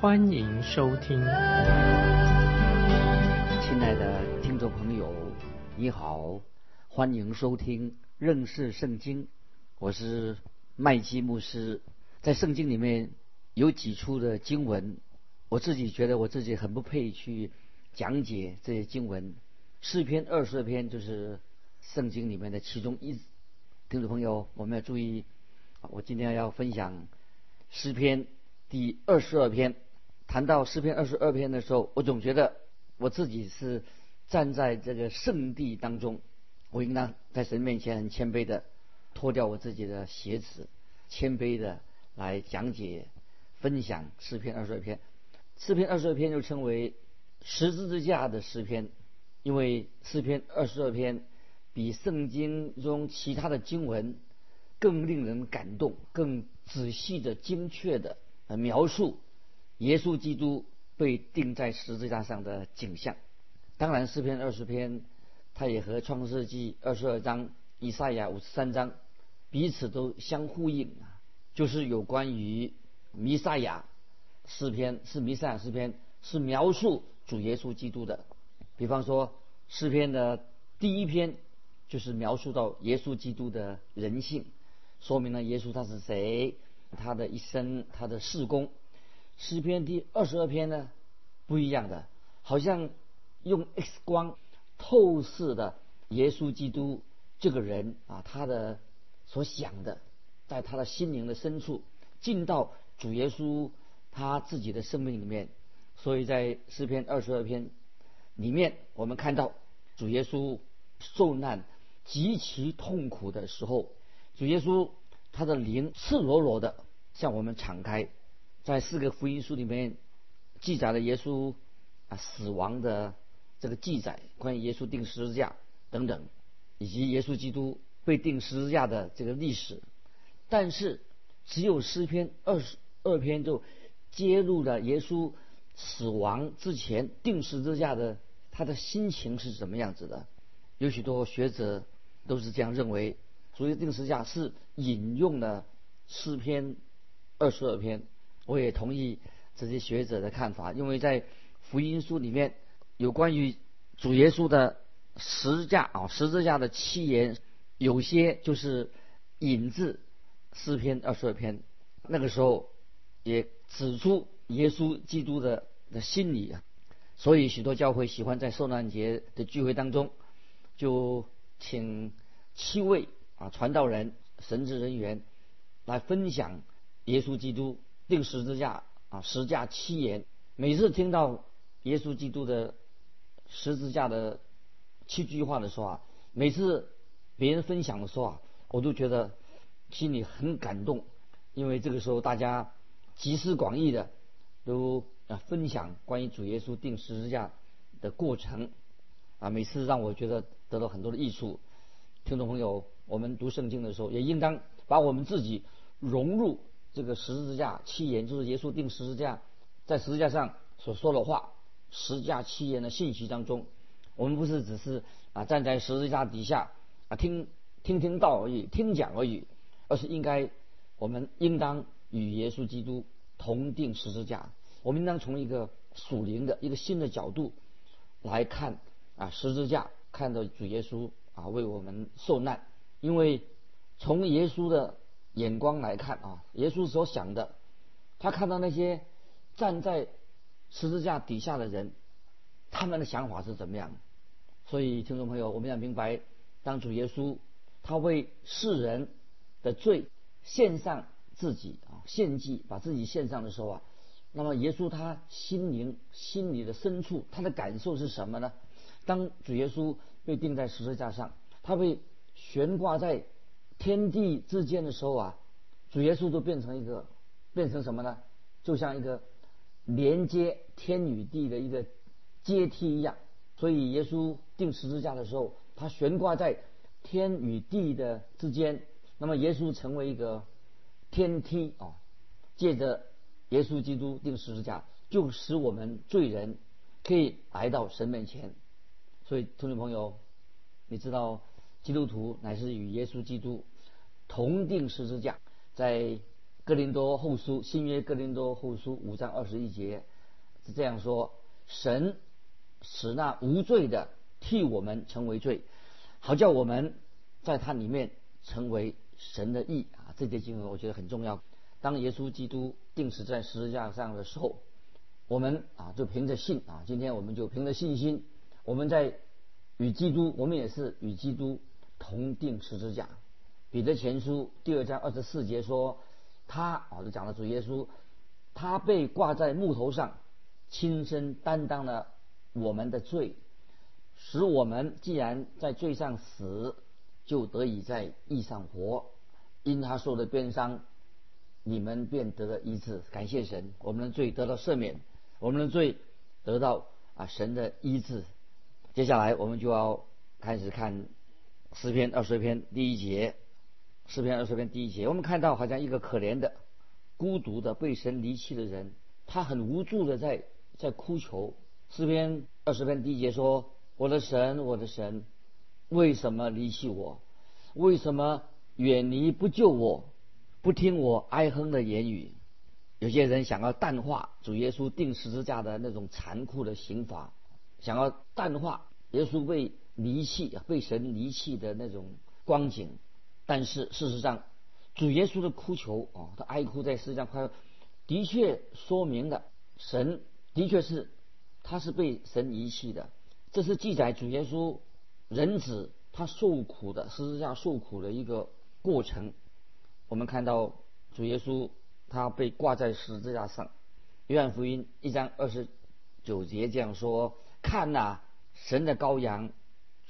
欢迎收听。亲爱的听众朋友，你好，欢迎收听认识圣经，我是麦基牧师。在圣经里面有几处的经文，我自己觉得我自己很不配去讲解这些经文。诗篇二十篇就是圣经里面的其中一。听众朋友，我们要注意，我今天要分享诗篇第二十二篇。谈到诗篇二十二篇的时候，我总觉得我自己是站在这个圣地当中，我应当在神面前很谦卑的脱掉我自己的鞋子，谦卑的。来讲解、分享诗篇二十二篇。诗篇二十二篇又称为十字之架的诗篇，因为诗篇二十二篇比圣经中其他的经文更令人感动、更仔细的、精确的描述耶稣基督被钉在十字架上的景象。当然，诗篇二十篇它也和创世纪二十二章、以赛亚五十三章彼此都相呼应啊。就是有关于弥赛亚诗篇，是弥赛亚诗篇，是描述主耶稣基督的。比方说诗篇的第一篇，就是描述到耶稣基督的人性，说明了耶稣他是谁，他的一生，他的事工。诗篇第二十二篇呢，不一样的，好像用 X 光透视的耶稣基督这个人啊，他的所想的。在他的心灵的深处，进到主耶稣他自己的生命里面，所以在诗篇二十二篇里面，我们看到主耶稣受难极其痛苦的时候，主耶稣他的灵赤裸裸的向我们敞开，在四个福音书里面记载了耶稣啊死亡的这个记载，关于耶稣钉十字架等等，以及耶稣基督被钉十字架的这个历史。但是，只有诗篇二十二篇就揭露了耶稣死亡之前定十字架的他的心情是什么样子的。有许多学者都是这样认为，所以定十字架是引用了诗篇二十二篇。我也同意这些学者的看法，因为在福音书里面有关于主耶稣的十字架啊十字架的七言，有些就是引自。诗篇二十二篇，那个时候也指出耶稣基督的的心理啊，所以许多教会喜欢在受难节的聚会当中，就请七位啊传道人、神职人员来分享耶稣基督定十字架啊十架七言。每次听到耶稣基督的十字架的七句话的时候啊，每次别人分享的时候啊，我都觉得。心里很感动，因为这个时候大家集思广益的都啊分享关于主耶稣定十字架的过程啊，每次让我觉得得到很多的益处。听众朋友，我们读圣经的时候，也应当把我们自己融入这个十字架七言，就是耶稣定十字架在十字架上所说的话，十架七言的信息当中。我们不是只是啊站在十字架底下啊听听听道而已，听讲而已。而是应该，我们应当与耶稣基督同定十字架。我们应当从一个属灵的一个新的角度来看啊十字架，看到主耶稣啊为我们受难。因为从耶稣的眼光来看啊，耶稣所想的，他看到那些站在十字架底下的人，他们的想法是怎么样？所以听众朋友，我们要明白，当主耶稣他为世人。的罪献上自己啊，献祭把自己献上的时候啊，那么耶稣他心灵心里的深处，他的感受是什么呢？当主耶稣被钉在十字架上，他被悬挂在天地之间的时候啊，主耶稣就变成一个变成什么呢？就像一个连接天与地的一个阶梯一样。所以耶稣钉十字架的时候，他悬挂在天与地的之间。那么耶稣成为一个天梯啊，借着耶稣基督钉十字架，就使我们罪人可以来到神面前。所以，听众朋友，你知道基督徒乃是与耶稣基督同定十字架。在哥林多后书新约哥林多后书五章二十一节是这样说：神使那无罪的替我们成为罪，好叫我们在他里面成为神的义啊！这节经文我觉得很重要。当耶稣基督定死在十字架上的时候，我们啊就凭着信啊，今天我们就凭着信心。我们在与基督，我们也是与基督同定十字架。彼得前书第二章二十四节说，他啊就讲了主耶稣，他被挂在木头上，亲身担当了我们的罪，使我们既然在罪上死，就得以在义上活。因他受的鞭伤，你们便得了医治。感谢神，我们的罪得到赦免，我们的罪得到啊神的医治。接下来我们就要开始看诗篇二十篇第一节。诗篇二十篇第一节，我们看到好像一个可怜的、孤独的、被神离弃的人，他很无助的在在哭求。诗篇二十篇第一节说：“我的神，我的神，为什么离弃我？为什么远离不救我？不听我哀哼的言语？”有些人想要淡化主耶稣钉十字架的那种残酷的刑罚。想要淡化耶稣被离弃、被神离弃的那种光景，但是事实上，主耶稣的哭求啊，他哀哭在世上快，的确说明了神的确是他是被神遗弃的。这是记载主耶稣人子他受苦的十字架受苦的一个过程。我们看到主耶稣他被挂在十字架上，约翰福音一章二十九节这样说。看呐，神的羔羊，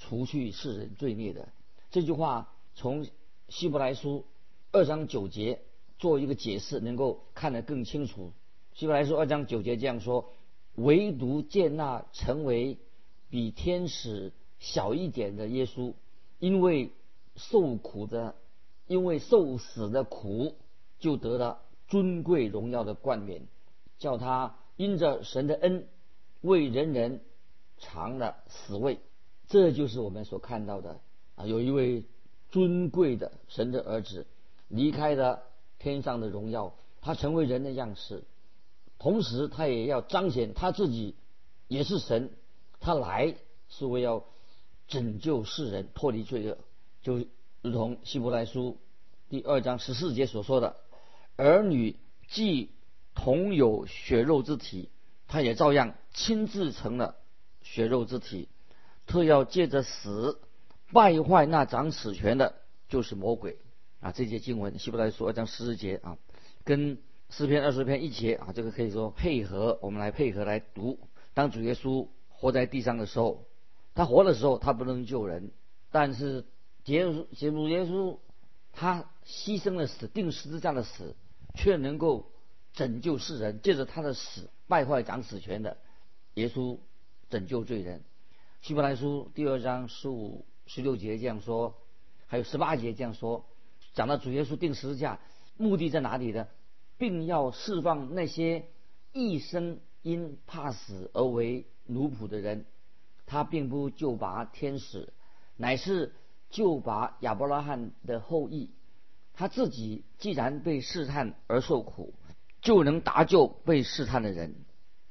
除去世人罪孽的这句话，从希伯来书二章九节做一个解释，能够看得更清楚。希伯来书二章九节这样说：唯独见那成为比天使小一点的耶稣，因为受苦的，因为受死的苦，就得了尊贵荣耀的冠冕，叫他因着神的恩，为人人。尝了死味，这就是我们所看到的啊！有一位尊贵的神的儿子，离开了天上的荣耀，他成为人的样式，同时他也要彰显他自己也是神，他来是为要拯救世人脱离罪恶，就如同希伯来书第二章十四节所说的：“儿女既同有血肉之体，他也照样亲自成了。”血肉之体，特要借着死败坏那掌死权的，就是魔鬼啊！这节经文希伯来书二章十节啊，跟诗篇二十篇一节啊，这个可以说配合，我们来配合来读。当主耶稣活在地上的时候，他活的时候他不能救人，但是结结主耶稣他牺牲了死，定十字架的死，却能够拯救世人，借着他的死败坏掌死权的耶稣。拯救罪人，希伯来书第二章十五、十六节这样说，还有十八节这样说，讲到主耶稣定十字架目的在哪里呢？并要释放那些一生因怕死而为奴仆的人。他并不救拔天使，乃是救拔亚伯拉罕的后裔。他自己既然被试探而受苦，就能搭救被试探的人。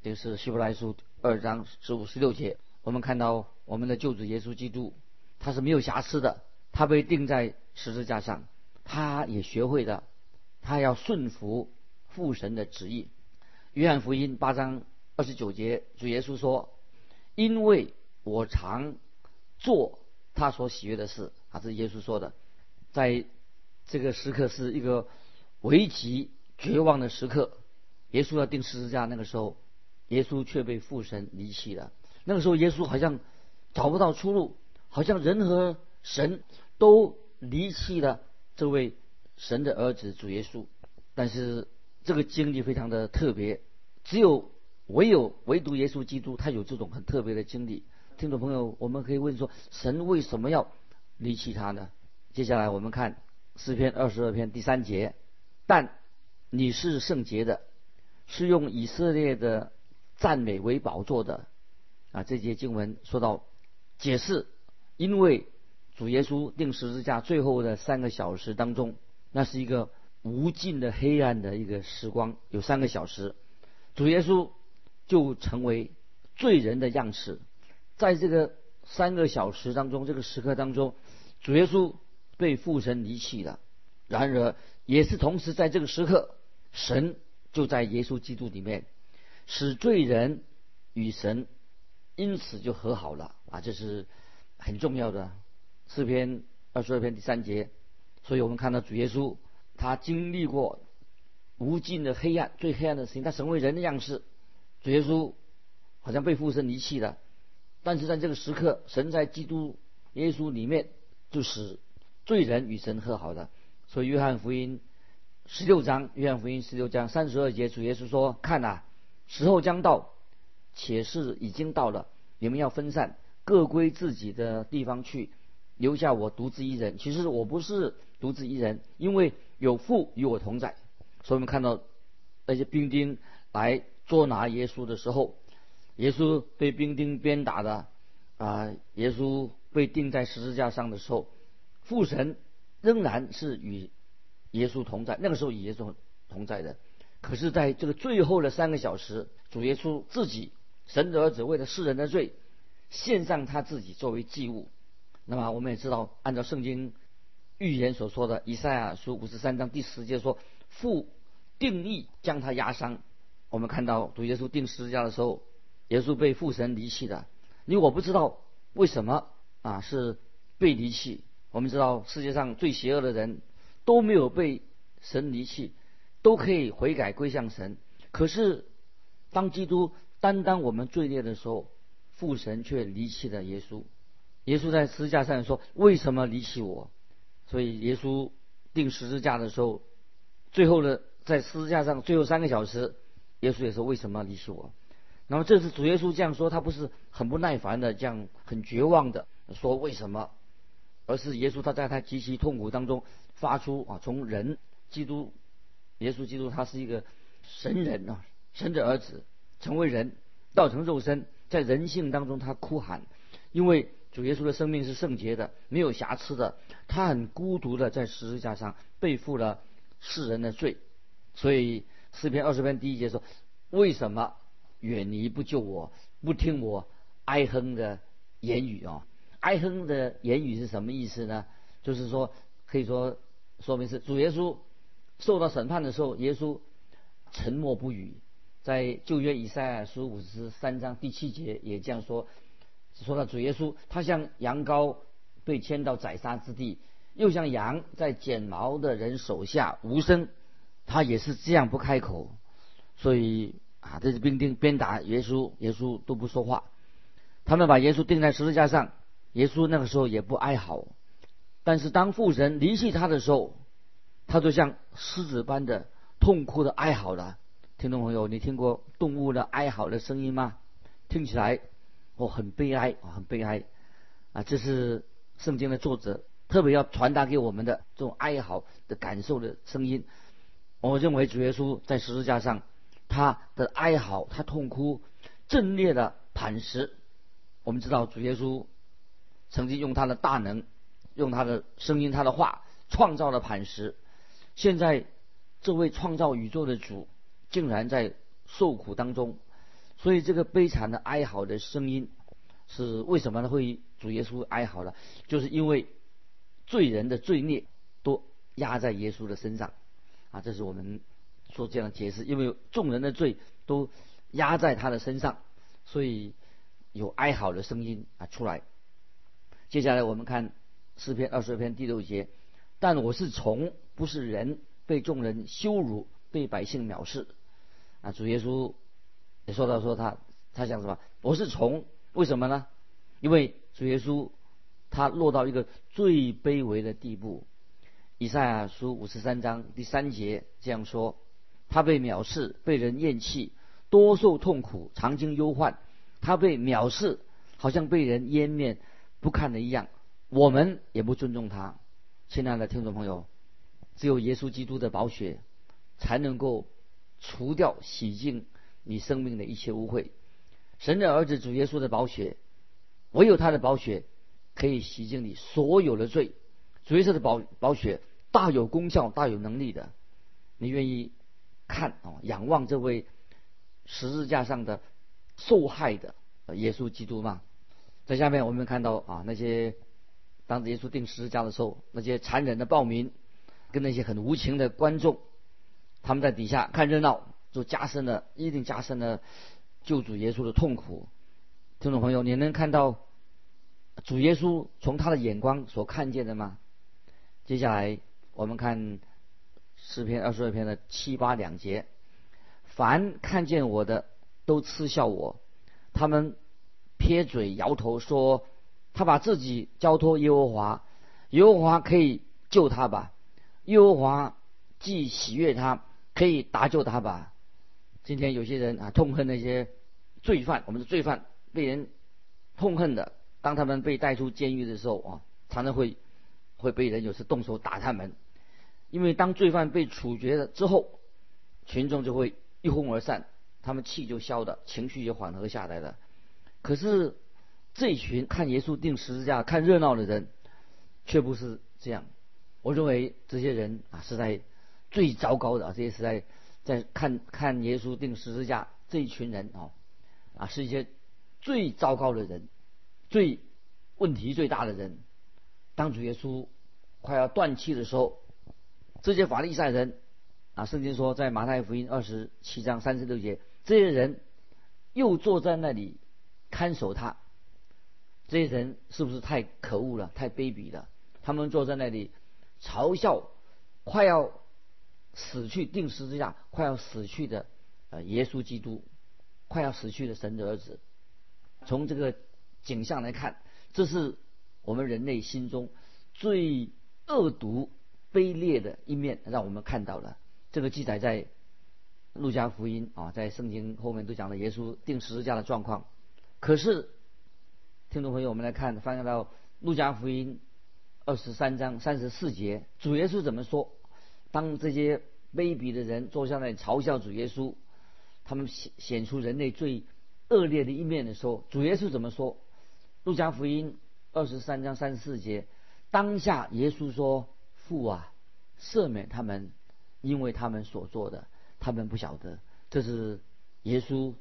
这是希伯来书。二章十五十六节，我们看到我们的救主耶稣基督，他是没有瑕疵的，他被钉在十字架上，他也学会了，他要顺服父神的旨意。约翰福音八章二十九节，主耶稣说：“因为我常做他所喜悦的事。”啊，这是耶稣说的。在这个时刻是一个危急绝望的时刻，耶稣要钉十字架，那个时候。耶稣却被父神离弃了。那个时候，耶稣好像找不到出路，好像人和神都离弃了这位神的儿子主耶稣。但是这个经历非常的特别，只有唯有唯独耶稣基督，他有这种很特别的经历。听众朋友，我们可以问说，神为什么要离弃他呢？接下来我们看诗篇二十二篇第三节，但你是圣洁的，是用以色列的赞美为宝座的。啊，这节经文说到解释，因为主耶稣定十字架最后的三个小时当中，那是一个无尽的黑暗的一个时光，有三个小时，主耶稣就成为罪人的样式，在这个三个小时当中，这个时刻当中，主耶稣被父神离弃了。然而，也是同时在这个时刻，神就在耶稣基督里面，使罪人与神。因此就和好了啊，这是很重要的诗篇二十二篇第三节。所以我们看到主耶稣他经历过无尽的黑暗，最黑暗的事情，他成为人的样式。主耶稣好像被父神离弃了，但是在这个时刻，神在基督耶稣里面就使罪人与神和好的。所以约翰福音十六章，约翰福音十六章三十二节，主耶稣说：“看呐，时候将到。”且是已经到了，你们要分散，各归自己的地方去，留下我独自一人。其实我不是独自一人，因为有父与我同在。所以我们看到那些兵丁来捉拿耶稣的时候，耶稣被兵丁鞭打的啊，耶稣被钉在十字架上的时候，父神仍然是与耶稣同在。那个时候与耶稣同在的，可是在这个最后的三个小时，主耶稣自己。神的儿子为了世人的罪，献上他自己作为祭物。那么我们也知道，按照圣经预言所说的，以赛亚书五十三章第十节说：“父定义将他压伤。”我们看到主耶稣定十字架的时候，耶稣被父神离弃的。因为我不知道为什么啊是被离弃。我们知道世界上最邪恶的人都没有被神离弃，都可以悔改归向神。可是当基督。单当我们罪孽的时候，父神却离弃了耶稣。耶稣在十字架上说：“为什么离弃我？”所以耶稣钉十字架的时候，最后的在十字架上最后三个小时，耶稣也说：“为什么离弃我？”那么这是主耶稣这样说，他不是很不耐烦的，这样很绝望的说：“为什么？”而是耶稣他在他极其痛苦当中发出啊，从人基督耶稣基督他是一个神人啊，神的儿子。成为人，道成肉身，在人性当中，他哭喊，因为主耶稣的生命是圣洁的，没有瑕疵的，他很孤独的在十字架上背负了世人的罪，所以诗篇二十篇第一节说：为什么远离不救我，不听我哀哼的言语啊？哀哼的言语是什么意思呢？就是说，可以说说明是主耶稣受到审判的时候，耶稣沉默不语。在旧约以赛亚书五十三章第七节也这样说，说到主耶稣，他像羊羔被牵到宰杀之地，又像羊在剪毛的人手下无声，他也是这样不开口。所以啊，这是兵丁鞭打耶稣，耶稣都不说话。他们把耶稣钉在十字架上，耶稣那个时候也不哀嚎。但是当父神离弃他的时候，他就像狮子般的痛哭的哀嚎了。听众朋友，你听过动物的哀嚎的声音吗？听起来哦，很悲哀啊，很悲哀啊！这是圣经的作者特别要传达给我们的这种哀嚎的感受的声音。我认为主耶稣在十字架上，他的哀嚎，他痛哭，震裂的磐石。我们知道主耶稣曾经用他的大能，用他的声音，他的话创造了磐石。现在这位创造宇宙的主。竟然在受苦当中，所以这个悲惨的哀嚎的声音是为什么呢？会主耶稣哀嚎了，就是因为罪人的罪孽都压在耶稣的身上啊！这是我们说这样解释，因为众人的罪都压在他的身上，所以有哀嚎的声音啊出来。接下来我们看诗篇二十篇第六节，但我是虫，不是人，被众人羞辱，被百姓藐视。啊，主耶稣也说到说他他想什么？我是虫，为什么呢？因为主耶稣他落到一个最卑微的地步。以赛亚书五十三章第三节这样说：他被藐视，被人厌弃，多受痛苦，常经忧患。他被藐视，好像被人湮灭不堪的一样。我们也不尊重他。亲爱的听众朋友，只有耶稣基督的宝血才能够除掉、洗净你生命的一切污秽。神的儿子主耶稣的宝血，唯有他的宝血可以洗净你所有的罪。主耶稣的宝宝血大有功效、大有能力的。你愿意看啊？仰望这位十字架上的受害的耶稣基督吗？在下面我们看到啊，那些当耶稣钉十字架的时候，那些残忍的暴民跟那些很无情的观众，他们在底下看热闹，就加深了，一定加深了救主耶稣的痛苦。听众朋友，你能看到主耶稣从他的眼光所看见的吗？接下来我们看。诗篇二十二篇的七八两节，凡看见我的都嗤笑我，他们撇嘴摇头说：“他把自己交托耶和华，耶和华可以救他吧？耶和华既喜悦他，可以搭救他吧？”今天有些人啊痛恨那些罪犯，我们的罪犯被人痛恨的，当他们被带出监狱的时候啊，常常会会被人有时动手打他们。因为当罪犯被处决了之后，群众就会一哄而散，他们气就消的，情绪也缓和下来了。可是这群看耶稣钉十字架、看热闹的人，却不是这样。我认为这些人啊是在最糟糕的啊，这些是在在看看耶稣钉十字架这一群人啊啊是一些最糟糕的人，最问题最大的人。当主耶稣快要断气的时候。这些法利赛人啊，圣经说在马太福音二十七章三十六节，这些人又坐在那里看守他。这些人是不是太可恶了，太卑鄙了？他们坐在那里嘲笑快要死去定十字架、快要死去的呃耶稣基督，快要死去的神的儿子。从这个景象来看，这是我们人类心中最恶毒。卑劣的一面让我们看到了，这个记载在路加福音啊，在圣经后面都讲了耶稣钉十字架的状况。可是，听众朋友，我们来看，翻看到路加福音二十三章三十四节，主耶稣怎么说？当这些卑鄙的人坐下来嘲笑主耶稣，他们显显出人类最恶劣的一面的时候，主耶稣怎么说？路加福音二十三章三十四节，当下耶稣说。父啊，赦免他们，因为他们所做的，他们不晓得。这是耶稣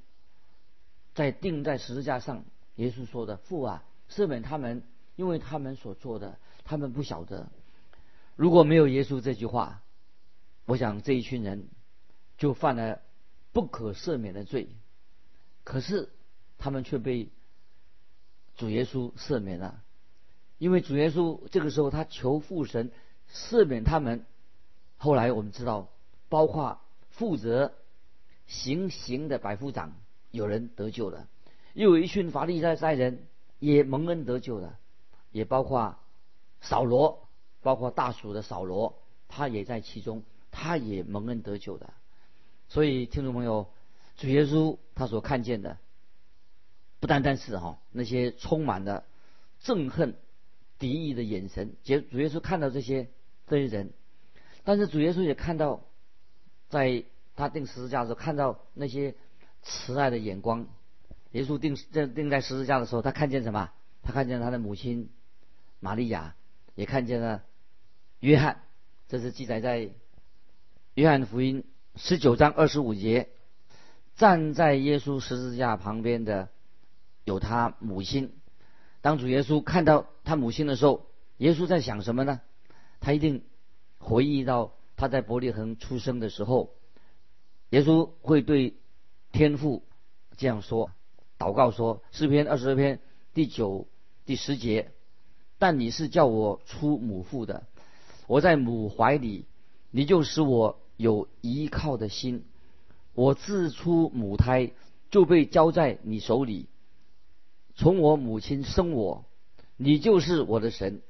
在钉在十字架上，耶稣说的：“父啊，赦免他们，因为他们所做的，他们不晓得。”如果没有耶稣这句话，我想这一群人就犯了不可赦免的罪。可是他们却被主耶稣赦免了，因为主耶稣这个时候他求父神。赦免他们。后来我们知道，包括负责行刑的百夫长有人得救了，又有一群法利赛赛人也蒙恩得救了，也包括扫罗，包括大蜀的扫罗，他也在其中，他也蒙恩得救的。所以听众朋友，主耶稣他所看见的，不单单是哈那些充满的憎恨、敌意的眼神，主主耶稣看到这些。这些人，但是主耶稣也看到，在他钉十字架的时候，看到那些慈爱的眼光。耶稣钉在钉在十字架的时候，他看见什么？他看见他的母亲玛利亚，也看见了约翰。这是记载在约翰福音十九章二十五节。站在耶稣十字架旁边的有他母亲。当主耶稣看到他母亲的时候，耶稣在想什么呢？他一定回忆到他在伯利恒出生的时候，耶稣会对天父这样说：“祷告说，诗篇二十二篇第九、第十节，但你是叫我出母腹的，我在母怀里，你就使我有依靠的心。我自出母胎就被交在你手里，从我母亲生我，你就是我的神。”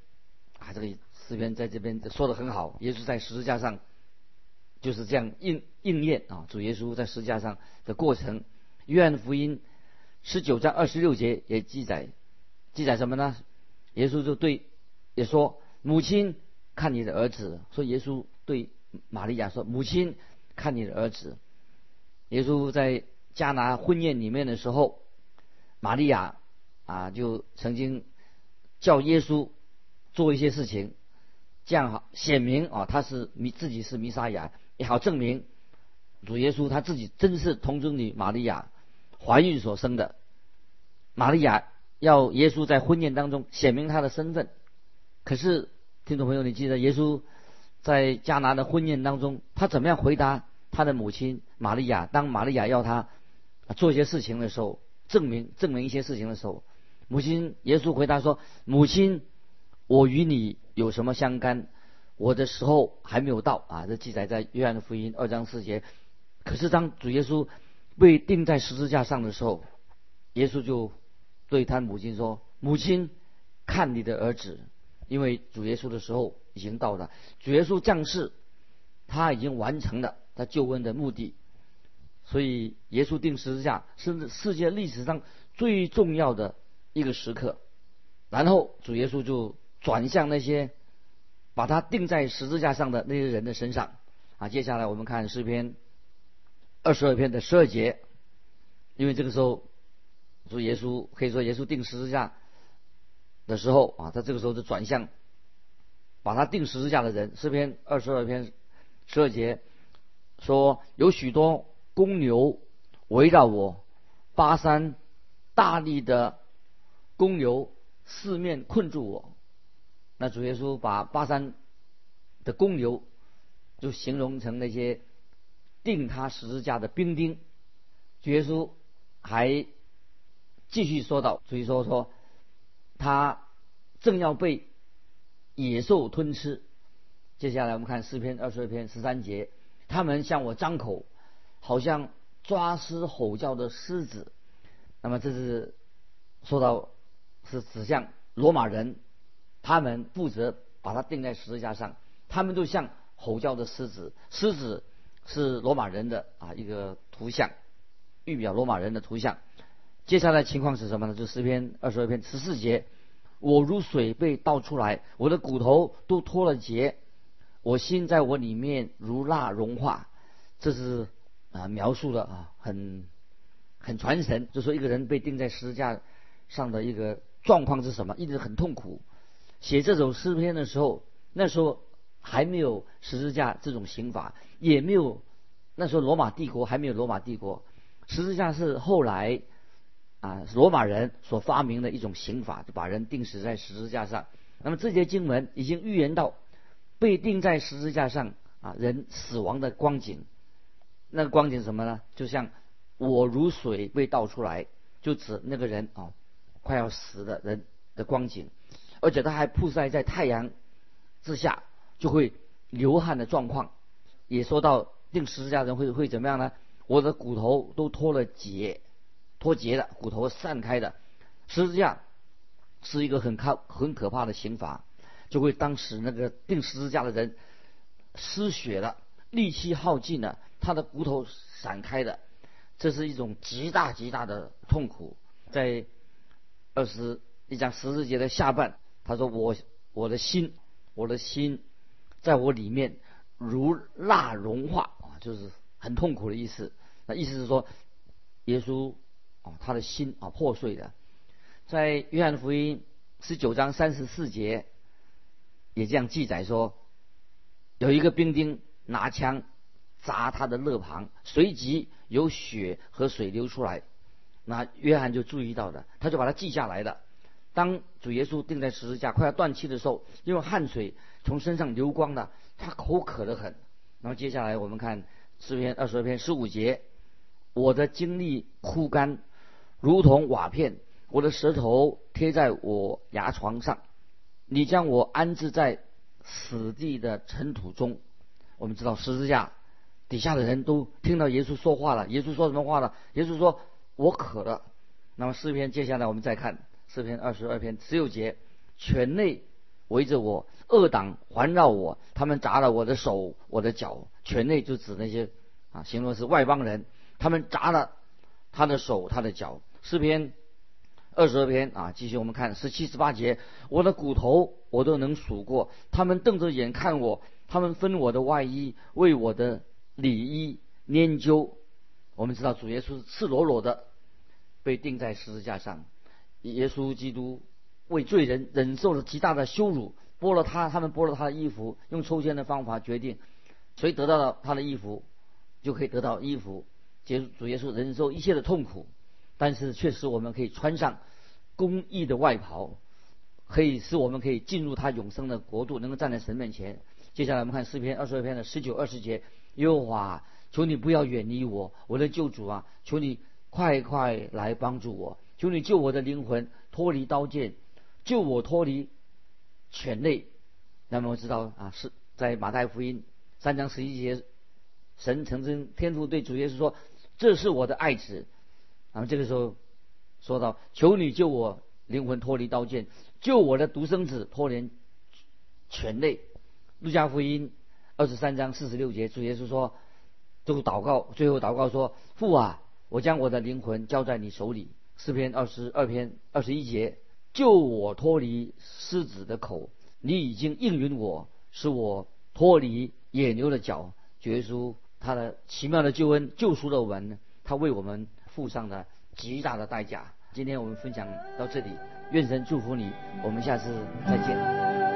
啊，这个。诗篇在这边说的很好，耶稣在十字架上就是这样应应验啊，主耶稣在十字架上的过程。约翰福音十九章二十六节也记载，记载什么呢？耶稣就对也说：“母亲，看你的儿子。”说耶稣对玛利亚说：“母亲，看你的儿子。”耶稣在迦拿婚宴里面的时候，玛利亚啊就曾经叫耶稣做一些事情，这样好显明啊他是弥自己是弥撒亚。也好证明主耶稣他自己真是童贞女玛利亚怀孕所生的。玛利亚要耶稣在婚宴当中显明他的身份。可是听众朋友，你记得耶稣在迦拿的婚宴当中，他怎么样回答他的母亲玛利亚？当玛利亚要他做一些事情的时候，证明证明一些事情的时候，母亲耶稣回答说：“母亲，我与你有什么相干？”我的时候还没有到啊！这记载在约翰的福音二章四节。可是当主耶稣被钉在十字架上的时候，耶稣就对他母亲说：“母亲，看你的儿子。”因为主耶稣的时候已经到了，主耶稣降世，他已经完成了他救恩的目的。所以耶稣钉十字架是世界历史上最重要的一个时刻。然后主耶稣就转向那些。把它钉在十字架上的那些人的身上啊！接下来我们看诗篇二十二篇的十二节，因为这个时候主耶稣可以说耶稣钉十字架的时候啊，他这个时候就转向把他钉十字架的人。诗篇二十二篇十二节说：“有许多公牛围绕我，巴山大力的公牛四面困住我。”那主耶稣把巴山的公牛就形容成那些钉他十字架的兵丁。主耶稣还继续说道：“主耶稣说他正要被野兽吞吃。”接下来我们看诗篇二十二篇十三节：“他们向我张口，好像抓狮吼叫的狮子。”那么这是说到是指向罗马人。他们负责把它钉在十字架上，他们都像吼叫的狮子，狮子是罗马人的啊一个图像，预表罗马人的图像。接下来情况是什么呢？就诗篇二十二篇十四节，我如水被倒出来，我的骨头都脱了节，我心在我里面如蜡融化。这是啊描述的啊很很传神，就说一个人被钉在十字架上的一个状况是什么？一直很痛苦。写这首诗篇的时候，那时候还没有十字架这种刑法，也没有那时候罗马帝国还没有罗马帝国，十字架是后来啊罗马人所发明的一种刑法，就把人钉死在十字架上。那么这些经文已经预言到被钉在十字架上啊人死亡的光景。那个光景什么呢？就像我如水被倒出来，就指那个人啊快要死的人的光景。而且他还曝晒在太阳之下，就会流汗的状况。也说到定十字架人会会怎么样呢？我的骨头都脱了节，脱节的骨头散开的。十字架是一个很可很可怕的刑罚，就会当时那个钉十字架的人失血了，力气耗尽了，他的骨头散开的，这是一种极大极大的痛苦。在二十一章十字节的下半。他说：“我我的心，我的心，在我里面如蜡融化啊，就是很痛苦的意思。那意思是说，耶稣啊，他的心啊破碎的。在约翰福音十九章三十四节也这样记载说，有一个兵丁拿枪砸他的肋旁，随即有血和水流出来。那约翰就注意到的，他就把它记下来了。”当主耶稣钉在十字架快要断气的时候，因为汗水从身上流光了，他口渴得很。然后接下来我们看诗篇二十二篇十五节：我的精力枯干，如同瓦片；我的舌头贴在我牙床上。你将我安置在死地的尘土中。我们知道十字架底下的人都听到耶稣说话了。耶稣说什么话呢？耶稣说：“我渴了。”那么诗篇接下来我们再看。诗篇二十二篇十六节，犬类围着我，恶党环绕我，他们砸了我的手、我的脚。权内就指那些啊，形容是外邦人，他们砸了他的手、他的脚。诗篇二十二篇啊，继续我们看十七、十八节，我的骨头我都能数过，他们瞪着眼看我，他们分我的外衣，为我的里衣研究。我们知道主耶稣赤裸裸的被钉在十字架上，耶稣基督为罪人忍受了极大的羞辱，剥了他，他们剥了他的衣服，用抽签的方法决定谁得到了他的衣服，就可以得到衣服。结主耶稣忍受一切的痛苦，但是确实我们可以穿上公义的外袍，可以使我们可以进入他永生的国度，能够站在神面前。接下来我们看诗篇二十二篇的十九二十节，耶和华。求你不要远离我，我的救主啊！求你快快来帮助我，求你救我的灵魂脱离刀剑，救我脱离犬类。那么我知道啊，是在马太福音三章十一节，神曾经天父对主耶稣说：“这是我的爱子。”那么这个时候说到：“求你救我灵魂脱离刀剑，救我的独生子脱离犬类。”路加福音二十三章四十六节，主耶稣说。就祷告，最后祷告说：“父啊，我将我的灵魂交在你手里。”诗篇二十二篇二十一节：“救我脱离狮子的口，你已经应允我，使我脱离野牛的脚。”耶稣他的奇妙的救恩救赎了我们，他为我们付上了极大的代价。今天我们分享到这里，愿神祝福你，我们下次再见。